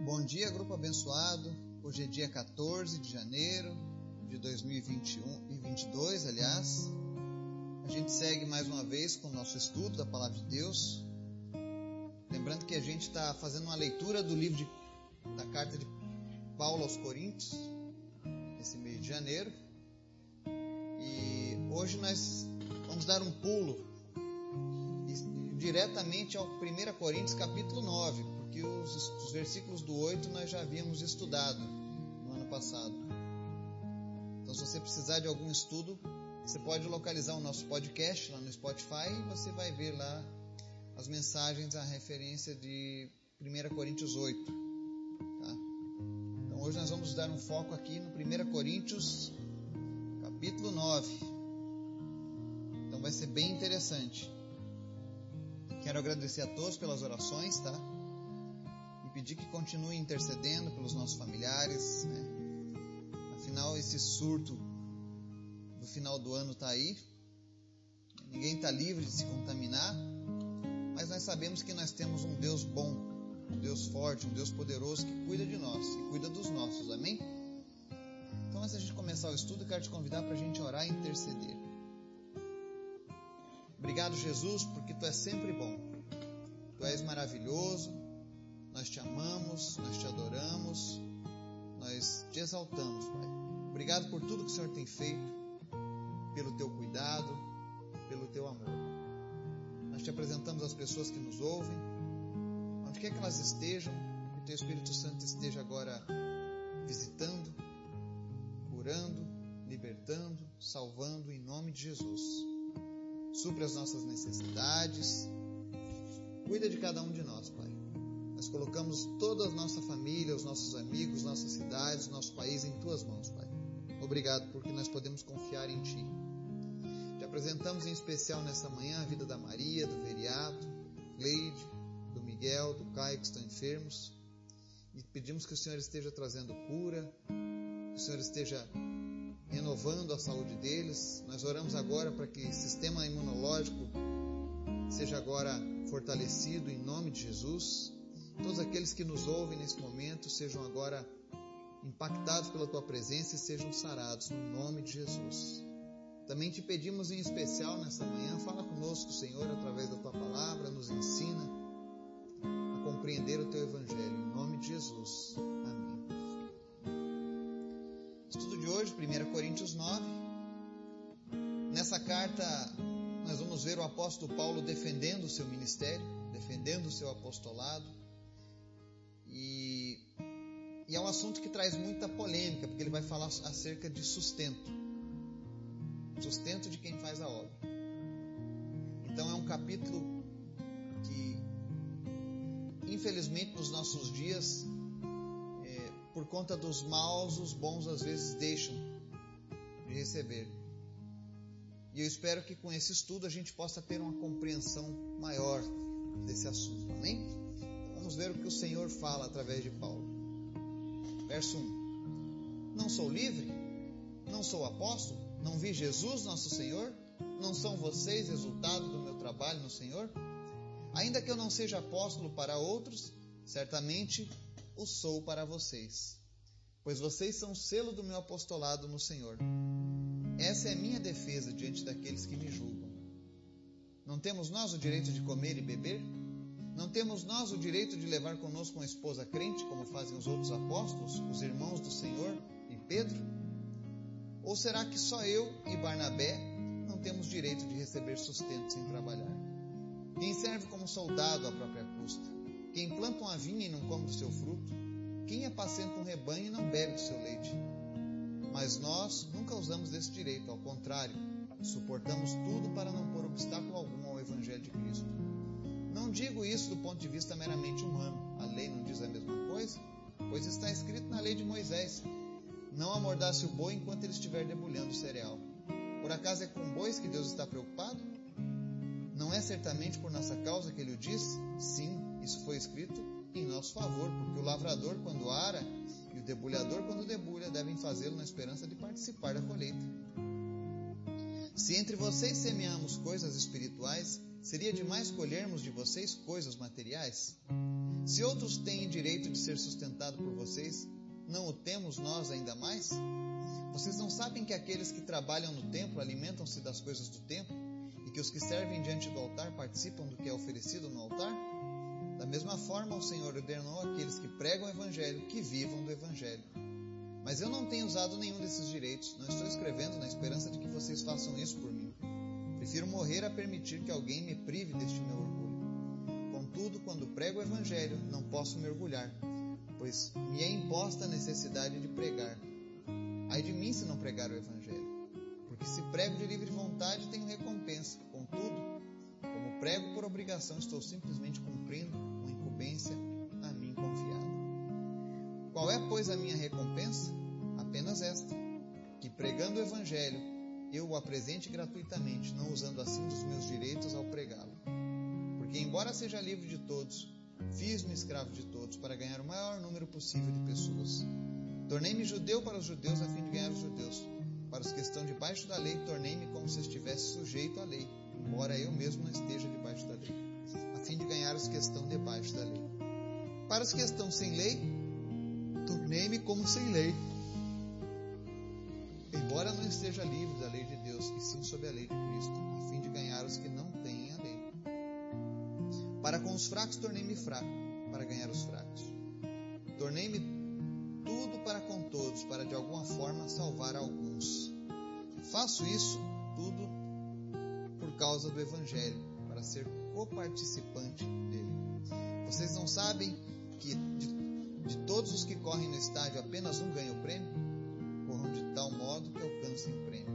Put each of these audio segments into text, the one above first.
Bom dia, grupo abençoado. Hoje é dia 14 de janeiro de 2021 e 22, aliás. A gente segue mais uma vez com o nosso estudo da Palavra de Deus. Lembrando que a gente está fazendo uma leitura do livro de, da carta de Paulo aos Coríntios, nesse mês de janeiro. E hoje nós vamos dar um pulo diretamente ao 1 Coríntios capítulo 9, porque os, os versículos do 8 nós já havíamos estudado no ano passado. Então, se você precisar de algum estudo, você pode localizar o nosso podcast lá no Spotify e você vai ver lá as mensagens, a referência de 1 Coríntios 8. Tá? Então, hoje nós vamos dar um foco aqui no 1 Coríntios capítulo 9. Então, vai ser bem interessante. Quero agradecer a todos pelas orações, tá? Pedir que continue intercedendo pelos nossos familiares. Né? Afinal, esse surto do final do ano está aí. Ninguém está livre de se contaminar, mas nós sabemos que nós temos um Deus bom, um Deus forte, um Deus poderoso que cuida de nós e cuida dos nossos. Amém? Então, antes de começar o estudo, quero te convidar para a gente orar e interceder. Obrigado, Jesus, porque tu és sempre bom. Tu és maravilhoso, nós te amamos, nós te adoramos, nós te exaltamos, Pai. Obrigado por tudo que o Senhor tem feito, pelo teu cuidado, pelo teu amor. Nós te apresentamos as pessoas que nos ouvem, onde quer que elas estejam, que o teu Espírito Santo esteja agora visitando, curando, libertando, salvando em nome de Jesus. Supre as nossas necessidades, cuida de cada um de nós, Pai. Nós colocamos toda a nossa família, os nossos amigos, nossas cidades, nosso país em tuas mãos, Pai. Obrigado porque nós podemos confiar em Ti. Te apresentamos em especial nessa manhã a vida da Maria, do Veriato, Leide, do Miguel, do Caio que estão enfermos. E pedimos que o Senhor esteja trazendo cura, que o Senhor esteja renovando a saúde deles. Nós oramos agora para que o sistema imunológico seja agora fortalecido em nome de Jesus. Todos aqueles que nos ouvem nesse momento sejam agora impactados pela tua presença e sejam sarados no nome de Jesus. Também te pedimos em especial nessa manhã, fala conosco, Senhor, através da tua palavra, nos ensina a compreender o teu evangelho em nome de Jesus. Amém. Estudo de hoje, 1 Coríntios 9. Nessa carta, nós vamos ver o apóstolo Paulo defendendo o seu ministério, defendendo o seu apostolado e, e é um assunto que traz muita polêmica, porque ele vai falar acerca de sustento sustento de quem faz a obra. Então é um capítulo que, infelizmente, nos nossos dias, é, por conta dos maus, os bons às vezes deixam de receber. E eu espero que com esse estudo a gente possa ter uma compreensão maior desse assunto. Amém? Vamos ver o que o Senhor fala através de Paulo. Verso 1: Não sou livre? Não sou apóstolo? Não vi Jesus, nosso Senhor? Não são vocês resultado do meu trabalho no Senhor? Ainda que eu não seja apóstolo para outros, certamente o sou para vocês, pois vocês são selo do meu apostolado no Senhor. Essa é a minha defesa diante daqueles que me julgam. Não temos nós o direito de comer e beber? Não temos nós o direito de levar conosco uma esposa crente, como fazem os outros apóstolos, os irmãos do Senhor e Pedro? Ou será que só eu e Barnabé não temos direito de receber sustento sem trabalhar? Quem serve como soldado à própria custa? Quem planta uma vinha e não come do seu fruto? Quem apacenta um rebanho e não bebe do seu leite? Mas nós nunca usamos desse direito, ao contrário, suportamos tudo para não pôr obstáculo algum ao Evangelho de Cristo. Não digo isso do ponto de vista meramente humano. A lei não diz a mesma coisa? Pois está escrito na lei de Moisés: Não amordace o boi enquanto ele estiver debulhando o cereal. Por acaso é com bois que Deus está preocupado? Não é certamente por nossa causa que ele o diz? Sim, isso foi escrito em nosso favor, porque o lavrador, quando ara, e o debulhador, quando debulha, devem fazê-lo na esperança de participar da colheita. Se entre vocês semeamos coisas espirituais, seria demais colhermos de vocês coisas materiais? Se outros têm direito de ser sustentado por vocês, não o temos nós ainda mais? Vocês não sabem que aqueles que trabalham no templo alimentam-se das coisas do templo e que os que servem diante do altar participam do que é oferecido no altar? Da mesma forma, o Senhor ordenou àqueles que pregam o Evangelho que vivam do Evangelho. Mas eu não tenho usado nenhum desses direitos. Não estou escrevendo na esperança de que vocês façam isso por mim. Prefiro morrer a permitir que alguém me prive deste meu orgulho. Contudo, quando prego o Evangelho, não posso me orgulhar, pois me é imposta a necessidade de pregar. Ai de mim se não pregar o Evangelho, porque se prego de livre vontade tenho recompensa. Contudo, como prego por obrigação, estou simplesmente cumprindo uma incumbência a mim confiada. Qual é, pois, a minha recompensa? Apenas esta: que pregando o Evangelho, eu o apresente gratuitamente, não usando assim dos meus direitos ao pregá-lo. Porque, embora seja livre de todos, fiz-me escravo de todos para ganhar o maior número possível de pessoas. Tornei-me judeu para os judeus a fim de ganhar os judeus. Para os que estão debaixo da lei, tornei-me como se estivesse sujeito à lei, embora eu mesmo não esteja debaixo da lei, a fim de ganhar os que estão debaixo da lei. Para os que estão sem lei, tornei-me como sem lei. Embora não esteja livre da lei de Deus, e sim sob a lei de Cristo, a fim de ganhar os que não têm a lei. Para com os fracos tornei-me fraco, para ganhar os fracos. Tornei-me tudo para com todos, para de alguma forma salvar alguns. Faço isso tudo por causa do Evangelho, para ser coparticipante dele. Vocês não sabem que de de todos os que correm no estádio, apenas um ganha o prêmio? De tal modo que alcancem o prêmio.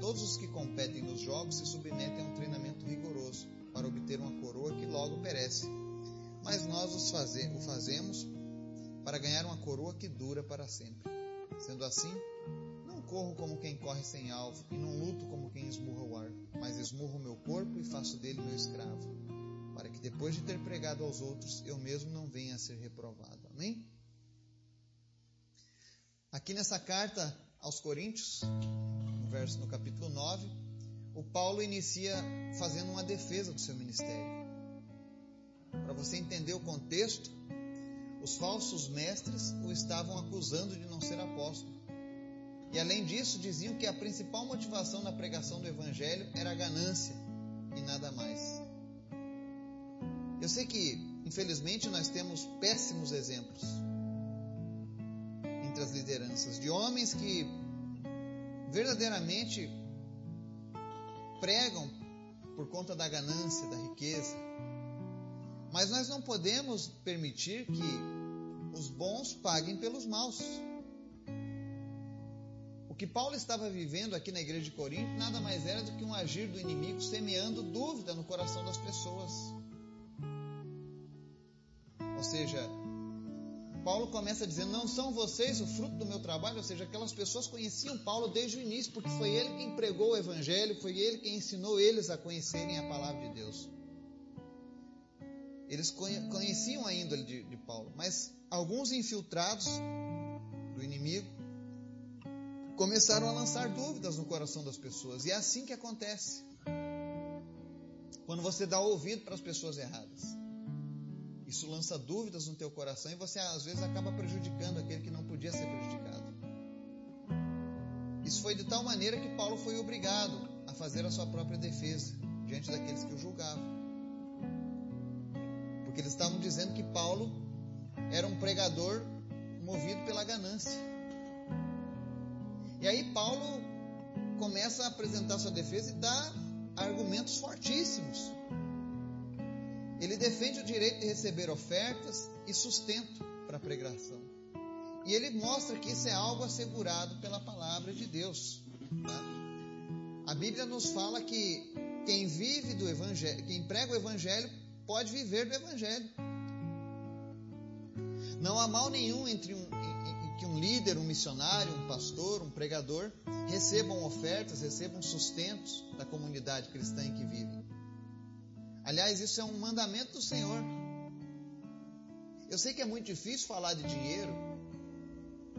Todos os que competem nos jogos se submetem a um treinamento rigoroso para obter uma coroa que logo perece. Mas nós faze o fazemos para ganhar uma coroa que dura para sempre. Sendo assim, não corro como quem corre sem alvo e não luto como quem esmurra o ar, mas esmurro meu corpo e faço dele meu escravo para que depois de ter pregado aos outros, eu mesmo não venha a ser reprovado. Amém? Aqui nessa carta aos Coríntios, no, verso, no capítulo 9, o Paulo inicia fazendo uma defesa do seu ministério. Para você entender o contexto, os falsos mestres o estavam acusando de não ser apóstolo. E além disso, diziam que a principal motivação na pregação do evangelho era a ganância e nada mais. Eu sei que, infelizmente, nós temos péssimos exemplos de homens que verdadeiramente pregam por conta da ganância, da riqueza. Mas nós não podemos permitir que os bons paguem pelos maus. O que Paulo estava vivendo aqui na igreja de Corinto nada mais era do que um agir do inimigo semeando dúvida no coração das pessoas. Ou seja, Paulo começa dizendo: Não são vocês o fruto do meu trabalho, ou seja, aquelas pessoas conheciam Paulo desde o início, porque foi ele quem pregou o Evangelho, foi ele quem ensinou eles a conhecerem a palavra de Deus. Eles conheciam a índole de, de Paulo, mas alguns infiltrados do inimigo começaram a lançar dúvidas no coração das pessoas, e é assim que acontece quando você dá ouvido para as pessoas erradas. Isso lança dúvidas no teu coração e você às vezes acaba prejudicando aquele que não podia ser prejudicado. Isso foi de tal maneira que Paulo foi obrigado a fazer a sua própria defesa diante daqueles que o julgavam. Porque eles estavam dizendo que Paulo era um pregador movido pela ganância. E aí Paulo começa a apresentar sua defesa e dá argumentos fortíssimos defende o direito de receber ofertas e sustento para a pregação. E ele mostra que isso é algo assegurado pela palavra de Deus. Tá? A Bíblia nos fala que quem vive do evangelho, quem prega o evangelho, pode viver do evangelho. Não há mal nenhum entre um, que um líder, um missionário, um pastor, um pregador recebam ofertas, recebam sustentos da comunidade cristã em que vivem. Aliás, isso é um mandamento do Senhor. Eu sei que é muito difícil falar de dinheiro,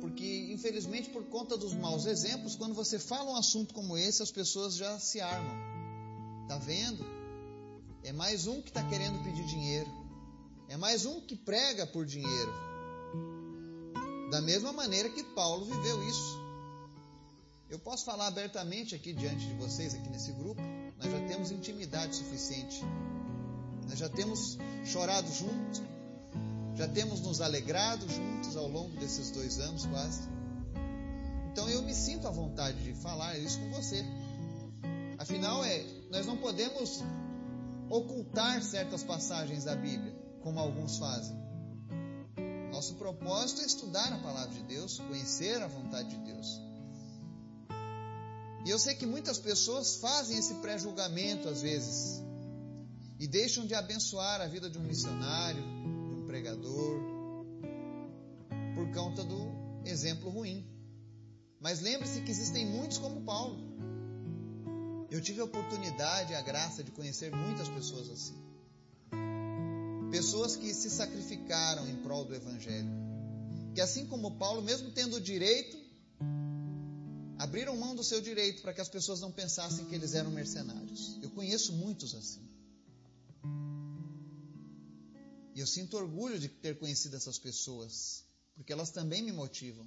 porque infelizmente por conta dos maus exemplos, quando você fala um assunto como esse, as pessoas já se armam. Tá vendo? É mais um que está querendo pedir dinheiro. É mais um que prega por dinheiro. Da mesma maneira que Paulo viveu isso. Eu posso falar abertamente aqui diante de vocês, aqui nesse grupo. Nós já temos intimidade suficiente. Nós já temos chorado juntos. Já temos nos alegrado juntos ao longo desses dois anos quase. Então eu me sinto à vontade de falar isso com você. Afinal, é, nós não podemos ocultar certas passagens da Bíblia, como alguns fazem. Nosso propósito é estudar a palavra de Deus, conhecer a vontade de Deus. E eu sei que muitas pessoas fazem esse pré-julgamento às vezes e deixam de abençoar a vida de um missionário, de um pregador, por conta do exemplo ruim. Mas lembre-se que existem muitos como Paulo. Eu tive a oportunidade e a graça de conhecer muitas pessoas assim. Pessoas que se sacrificaram em prol do Evangelho. Que assim como Paulo, mesmo tendo o direito, abriram mão do seu direito para que as pessoas não pensassem que eles eram mercenários. Eu conheço muitos assim. E eu sinto orgulho de ter conhecido essas pessoas, porque elas também me motivam.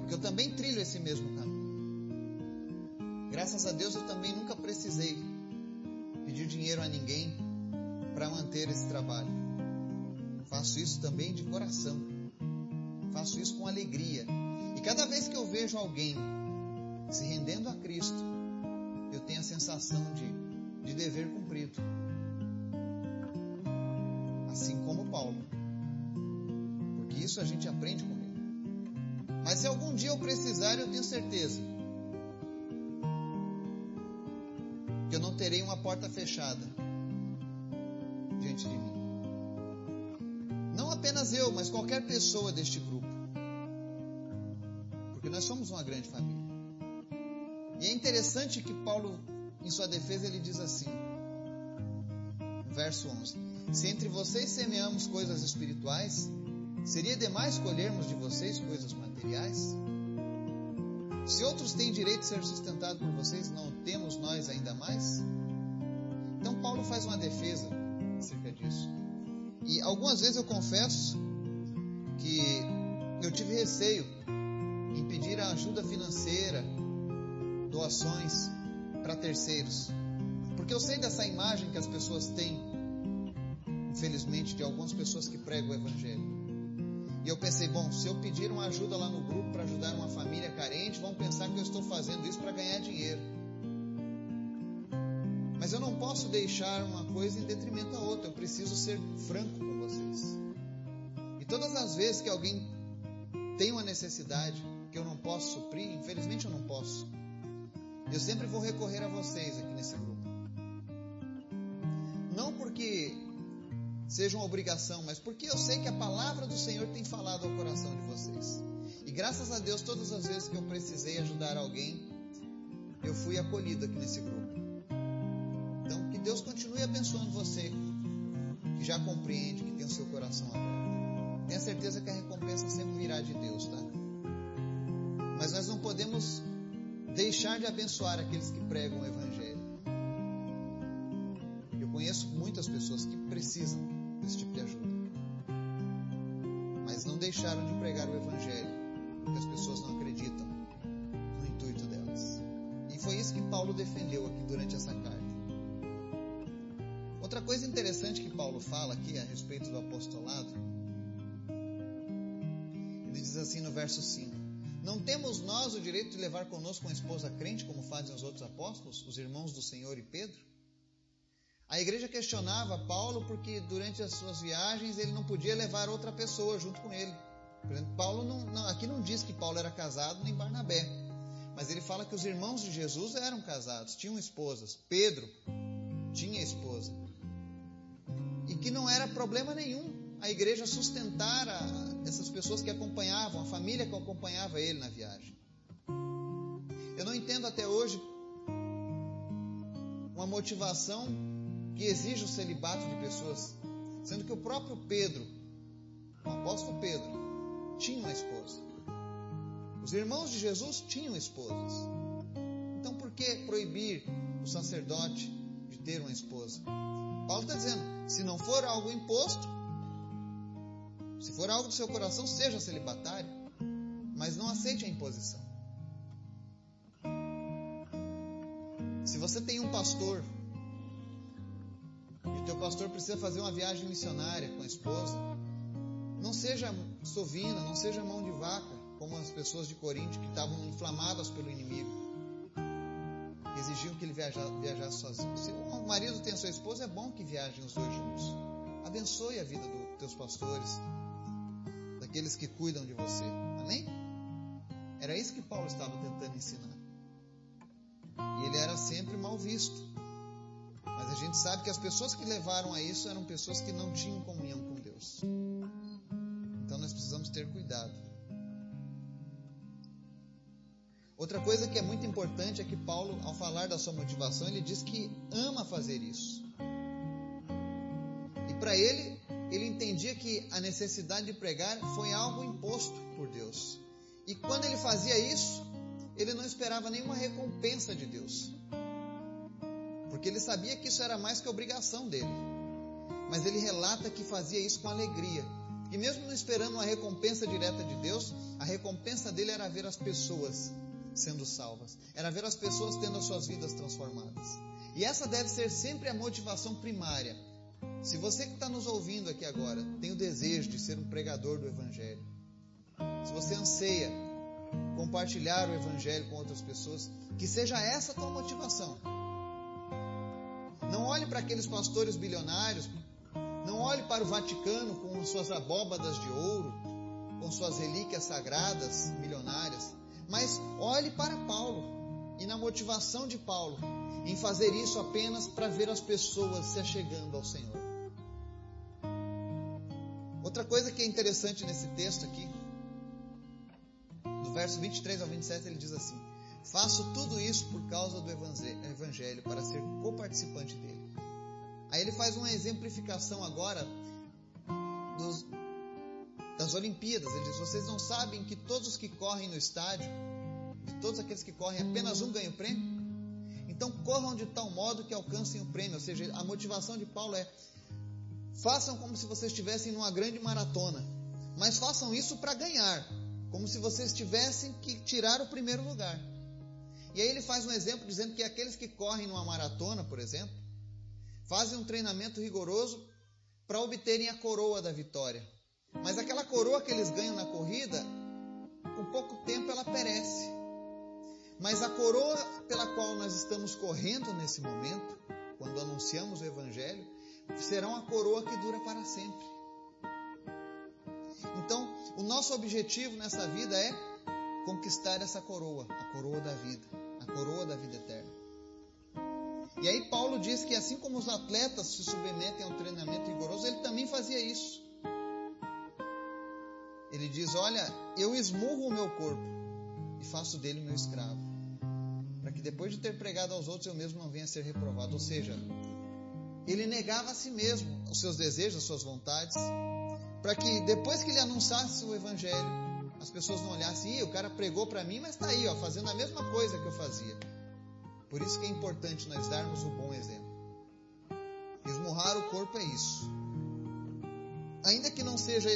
Porque eu também trilho esse mesmo caminho. Graças a Deus eu também nunca precisei pedir dinheiro a ninguém para manter esse trabalho. Faço isso também de coração. Faço isso com alegria. E cada vez que eu vejo alguém se rendendo a Cristo, eu tenho a sensação de, de dever cumprido. Assim como Paulo. Porque isso a gente aprende com ele. Mas se algum dia eu precisar, eu tenho certeza que eu não terei uma porta fechada diante de mim. Não apenas eu, mas qualquer pessoa deste grupo. Porque nós somos uma grande família. E é interessante que Paulo, em sua defesa, ele diz assim, verso 11: Se entre vocês semeamos coisas espirituais, seria demais colhermos de vocês coisas materiais? Se outros têm direito de ser sustentados por vocês, não temos nós ainda mais? Então Paulo faz uma defesa acerca disso. E algumas vezes eu confesso que eu tive receio em pedir a ajuda financeira, doações para terceiros. Porque eu sei dessa imagem que as pessoas têm, infelizmente, de algumas pessoas que pregam o evangelho. E eu pensei, bom, se eu pedir uma ajuda lá no grupo para ajudar uma família carente, vão pensar que eu estou fazendo isso para ganhar dinheiro. Mas eu não posso deixar uma coisa em detrimento da outra, eu preciso ser franco com vocês. E todas as vezes que alguém tem uma necessidade que eu não posso suprir, infelizmente eu não posso, eu sempre vou recorrer a vocês aqui nesse grupo. Seja uma obrigação, mas porque eu sei que a palavra do Senhor tem falado ao coração de vocês. E graças a Deus, todas as vezes que eu precisei ajudar alguém, eu fui acolhido aqui nesse grupo. Então, que Deus continue abençoando você, que já compreende, que tem o seu coração aberto. Tenha certeza que a recompensa sempre virá de Deus, tá? Mas nós não podemos deixar de abençoar aqueles que pregam o Evangelho. Eu conheço muitas pessoas que precisam desse tipo de ajuda, mas não deixaram de pregar o Evangelho, porque as pessoas não acreditam no intuito delas. E foi isso que Paulo defendeu aqui durante essa carta. Outra coisa interessante que Paulo fala aqui a respeito do apostolado, ele diz assim no verso 5: Não temos nós o direito de levar conosco uma esposa crente, como fazem os outros apóstolos, os irmãos do Senhor e Pedro? A igreja questionava Paulo porque durante as suas viagens ele não podia levar outra pessoa junto com ele. Por exemplo, Paulo não, não, aqui não diz que Paulo era casado nem Barnabé, mas ele fala que os irmãos de Jesus eram casados, tinham esposas. Pedro tinha esposa. E que não era problema nenhum a igreja sustentar a, essas pessoas que acompanhavam, a família que acompanhava ele na viagem. Eu não entendo até hoje uma motivação que exige o celibato de pessoas, sendo que o próprio Pedro, o apóstolo Pedro, tinha uma esposa. Os irmãos de Jesus tinham esposas. Então por que proibir o sacerdote de ter uma esposa? Paulo está dizendo: se não for algo imposto, se for algo do seu coração, seja celibatário, mas não aceite a imposição. Se você tem um pastor teu pastor precisa fazer uma viagem missionária com a esposa, não seja sovina, não seja mão de vaca, como as pessoas de Corinto que estavam inflamadas pelo inimigo, exigiam que ele viajasse, viajasse sozinho. Se o marido tem a sua esposa, é bom que viajem os dois juntos. Abençoe a vida dos teus pastores, daqueles que cuidam de você. Amém? Era isso que Paulo estava tentando ensinar. E ele era sempre mal visto. Mas a gente sabe que as pessoas que levaram a isso eram pessoas que não tinham comunhão com Deus. Então nós precisamos ter cuidado. Outra coisa que é muito importante é que Paulo, ao falar da sua motivação, ele diz que ama fazer isso. E para ele, ele entendia que a necessidade de pregar foi algo imposto por Deus. E quando ele fazia isso, ele não esperava nenhuma recompensa de Deus. Porque ele sabia que isso era mais que obrigação dele. Mas ele relata que fazia isso com alegria. E mesmo não esperando uma recompensa direta de Deus, a recompensa dele era ver as pessoas sendo salvas, era ver as pessoas tendo as suas vidas transformadas. E essa deve ser sempre a motivação primária. Se você que está nos ouvindo aqui agora tem o desejo de ser um pregador do Evangelho, se você anseia compartilhar o Evangelho com outras pessoas, que seja essa a tua motivação. Não olhe para aqueles pastores bilionários, não olhe para o Vaticano com suas abóbadas de ouro, com suas relíquias sagradas milionárias. Mas olhe para Paulo e na motivação de Paulo em fazer isso apenas para ver as pessoas se achegando ao Senhor. Outra coisa que é interessante nesse texto aqui, do verso 23 ao 27, ele diz assim: Faço tudo isso por causa do Evangelho, para ser coparticipante dele. Aí ele faz uma exemplificação agora dos, das Olimpíadas. Ele diz: Vocês não sabem que todos os que correm no estádio, de todos aqueles que correm, apenas um ganha o prêmio? Então corram de tal modo que alcancem o prêmio. Ou seja, a motivação de Paulo é: façam como se vocês estivessem numa grande maratona, mas façam isso para ganhar, como se vocês tivessem que tirar o primeiro lugar. E aí ele faz um exemplo dizendo que aqueles que correm numa maratona, por exemplo, fazem um treinamento rigoroso para obterem a coroa da vitória. Mas aquela coroa que eles ganham na corrida, com pouco tempo ela perece. Mas a coroa pela qual nós estamos correndo nesse momento, quando anunciamos o Evangelho, será uma coroa que dura para sempre. Então, o nosso objetivo nessa vida é conquistar essa coroa, a coroa da vida, coroa da vida eterna. E aí Paulo diz que assim como os atletas se submetem a um treinamento rigoroso, ele também fazia isso. Ele diz: Olha, eu esmurro o meu corpo e faço dele meu escravo, para que depois de ter pregado aos outros eu mesmo não venha a ser reprovado. Ou seja, ele negava a si mesmo os seus desejos, as suas vontades, para que depois que ele anunciasse o evangelho, as pessoas não olhassem, o cara pregou para mim, mas está aí, ó, fazendo a mesma coisa que eu fazia. Por isso que é importante nós darmos o bom exemplo. Esmurrar o corpo é isso. Ainda que não seja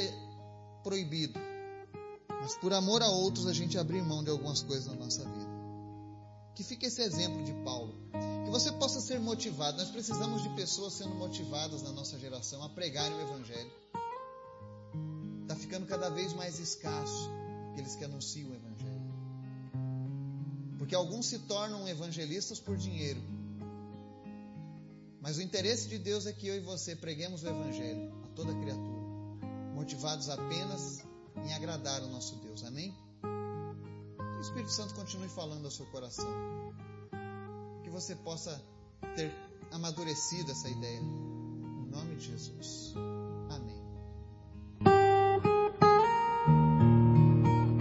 proibido. Mas por amor a outros a gente abrir mão de algumas coisas na nossa vida. Que fique esse exemplo de Paulo. Que você possa ser motivado. Nós precisamos de pessoas sendo motivadas na nossa geração a pregarem o Evangelho. Ficando cada vez mais escasso aqueles que anunciam o Evangelho. Porque alguns se tornam evangelistas por dinheiro. Mas o interesse de Deus é que eu e você preguemos o Evangelho a toda criatura motivados apenas em agradar o nosso Deus. Amém? Que o Espírito Santo continue falando ao seu coração. Que você possa ter amadurecido essa ideia. Em nome de Jesus.